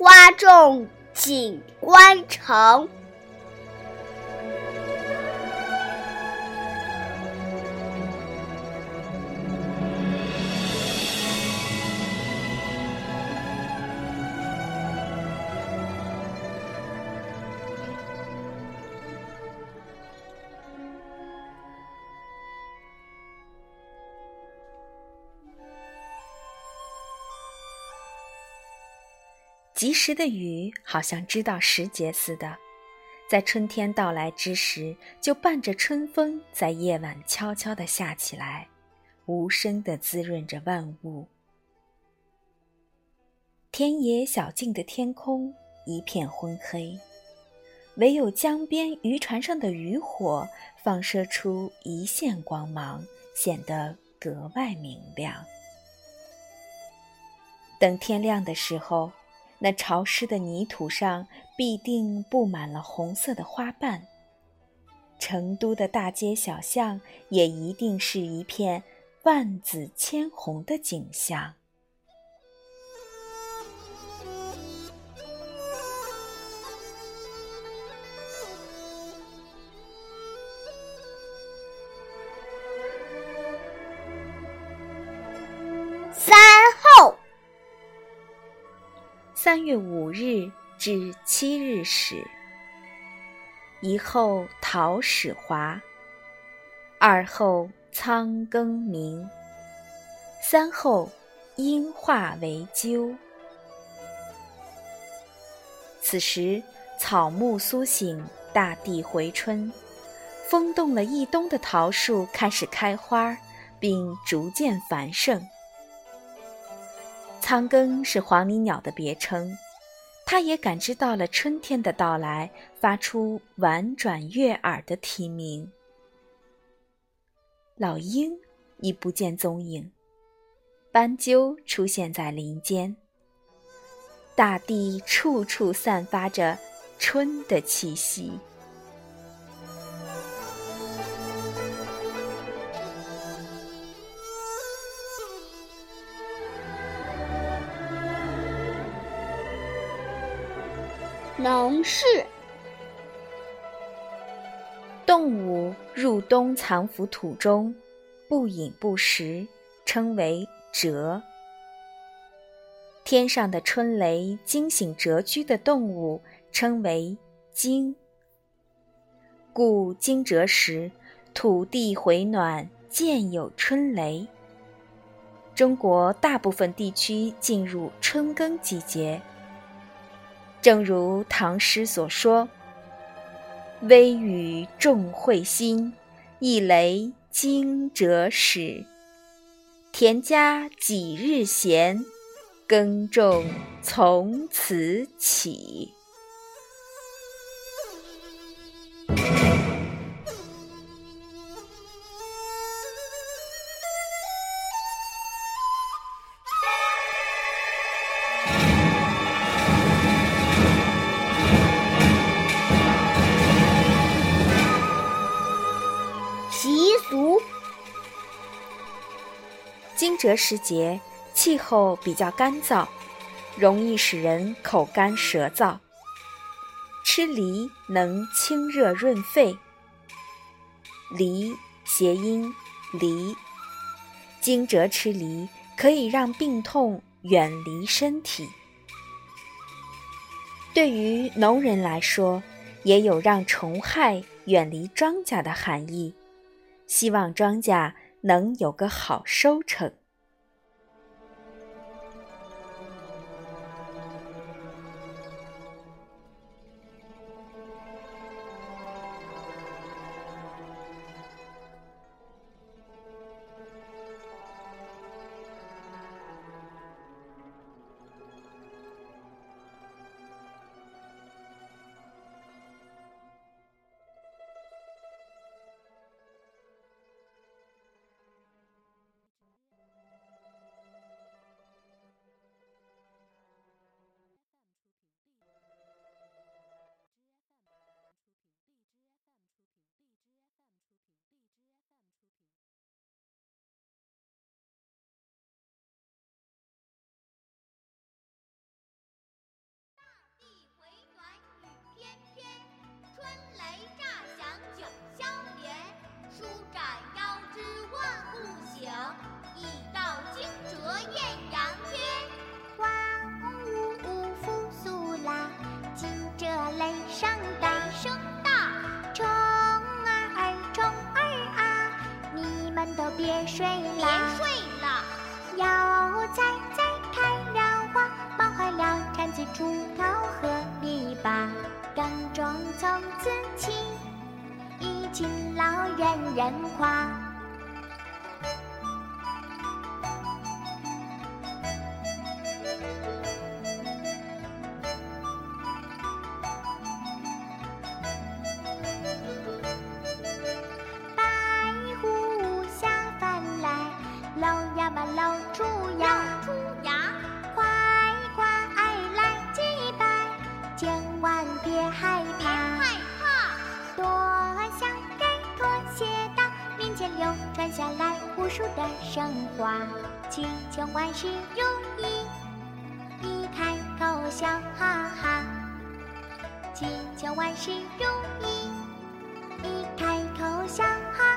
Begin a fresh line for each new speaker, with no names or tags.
花重锦官城。
及时的雨好像知道时节似的，在春天到来之时，就伴着春风，在夜晚悄悄地下起来，无声地滋润着万物。田野小径的天空一片昏黑，唯有江边渔船上的渔火放射出一线光芒，显得格外明亮。等天亮的时候。那潮湿的泥土上必定布满了红色的花瓣，成都的大街小巷也一定是一片万紫千红的景象。三月五日至七日始，一后桃始华，二后苍更明，三后阴化为鸠。此时草木苏醒，大地回春，风动了一冬的桃树开始开花，并逐渐繁盛。苍庚是黄鹂鸟的别称，它也感知到了春天的到来，发出婉转悦耳的啼鸣。老鹰已不见踪影，斑鸠出现在林间，大地处处散发着春的气息。
农事
动物入冬藏伏土中，不饮不食，称为蛰。天上的春雷惊醒蛰居的动物，称为惊。故惊蛰时，土地回暖，渐有春雷。中国大部分地区进入春耕季节。正如唐诗所说：“微雨众会心，一雷惊蛰始。田家几日闲，耕种从此起。”蛰时节，气候比较干燥，容易使人口干舌燥。吃梨能清热润肺。梨谐音离，惊蛰吃梨可以让病痛远离身体。对于农人来说，也有让虫害远离庄稼的含义，希望庄稼。能有个好收成。
别睡
别，睡了，
药材在开了花，忙坏了铲子、锄头和篱笆。耕种从此起，一勤劳人人夸。别害
别。害怕，
多想给拖鞋到，民间流传下来无数的神话，祈求万事如意，一开口笑哈哈，祈求万事如意，一开口笑哈。